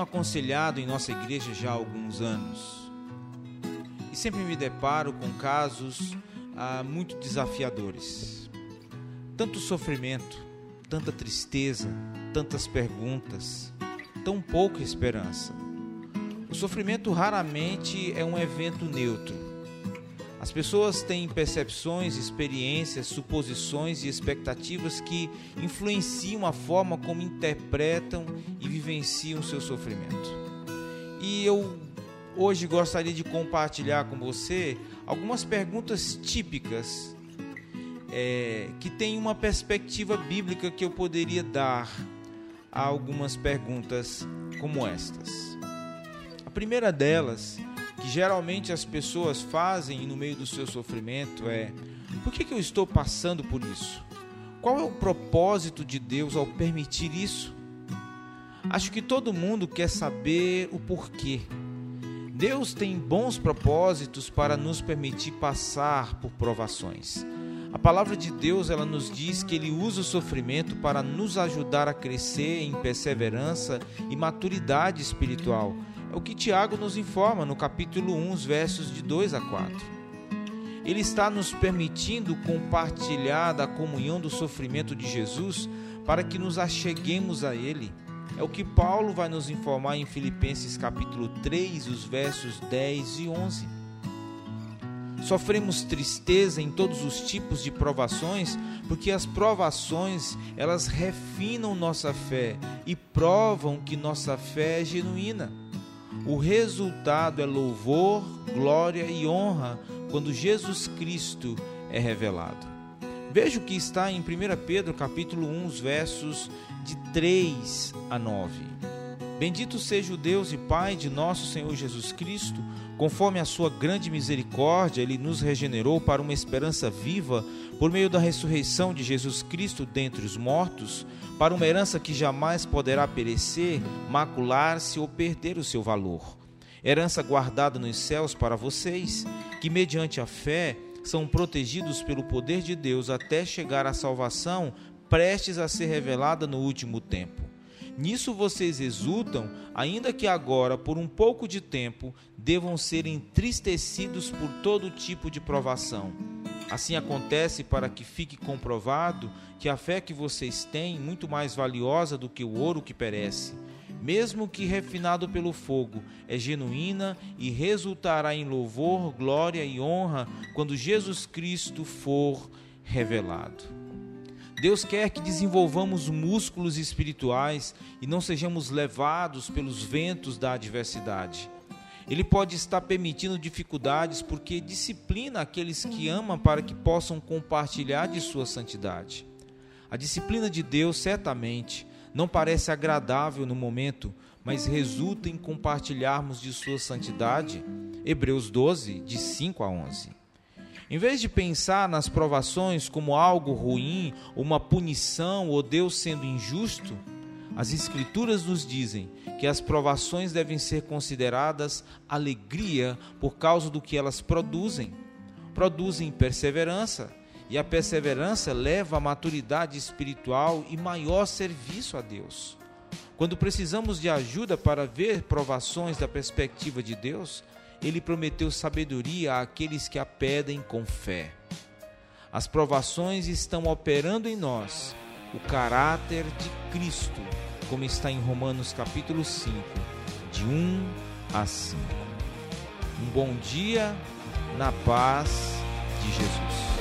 aconselhado em nossa igreja já há alguns anos e sempre me deparo com casos ah, muito desafiadores. Tanto sofrimento, tanta tristeza, tantas perguntas, tão pouca esperança. O sofrimento raramente é um evento neutro. As pessoas têm percepções, experiências, suposições e expectativas que influenciam a forma como interpretam e vivenciam seu sofrimento. E eu hoje gostaria de compartilhar com você algumas perguntas típicas é, que têm uma perspectiva bíblica que eu poderia dar a algumas perguntas como estas. A primeira delas, que geralmente as pessoas fazem no meio do seu sofrimento, é: por que, que eu estou passando por isso? Qual é o propósito de Deus ao permitir isso? Acho que todo mundo quer saber o porquê. Deus tem bons propósitos para nos permitir passar por provações. A palavra de Deus, ela nos diz que ele usa o sofrimento para nos ajudar a crescer em perseverança e maturidade espiritual. É o que Tiago nos informa no capítulo 1, versos de 2 a 4. Ele está nos permitindo compartilhar da comunhão do sofrimento de Jesus para que nos acheguemos a ele é o que Paulo vai nos informar em Filipenses capítulo 3, os versos 10 e 11. Sofremos tristeza em todos os tipos de provações, porque as provações, elas refinam nossa fé e provam que nossa fé é genuína. O resultado é louvor, glória e honra quando Jesus Cristo é revelado. Veja o que está em 1 Pedro capítulo 1, os versos de 3 a 9. Bendito seja o Deus e Pai de nosso Senhor Jesus Cristo, conforme a sua grande misericórdia, ele nos regenerou para uma esperança viva por meio da ressurreição de Jesus Cristo dentre os mortos, para uma herança que jamais poderá perecer, macular-se ou perder o seu valor. Herança guardada nos céus para vocês, que mediante a fé são protegidos pelo poder de Deus até chegar à salvação prestes a ser revelada no último tempo. Nisso vocês exultam, ainda que agora, por um pouco de tempo, devam ser entristecidos por todo tipo de provação. Assim acontece para que fique comprovado que a fé que vocês têm, muito mais valiosa do que o ouro que perece, mesmo que refinado pelo fogo, é genuína e resultará em louvor, glória e honra quando Jesus Cristo for revelado. Deus quer que desenvolvamos músculos espirituais e não sejamos levados pelos ventos da adversidade. Ele pode estar permitindo dificuldades porque disciplina aqueles que ama para que possam compartilhar de sua santidade. A disciplina de Deus certamente não parece agradável no momento, mas resulta em compartilharmos de sua santidade. Hebreus 12, de 5 a 11. Em vez de pensar nas provações como algo ruim, uma punição ou Deus sendo injusto, as Escrituras nos dizem que as provações devem ser consideradas alegria por causa do que elas produzem. Produzem perseverança, e a perseverança leva à maturidade espiritual e maior serviço a Deus. Quando precisamos de ajuda para ver provações da perspectiva de Deus, ele prometeu sabedoria àqueles que a pedem com fé. As provações estão operando em nós o caráter de Cristo, como está em Romanos capítulo 5, de 1 a 5. Um bom dia na paz de Jesus.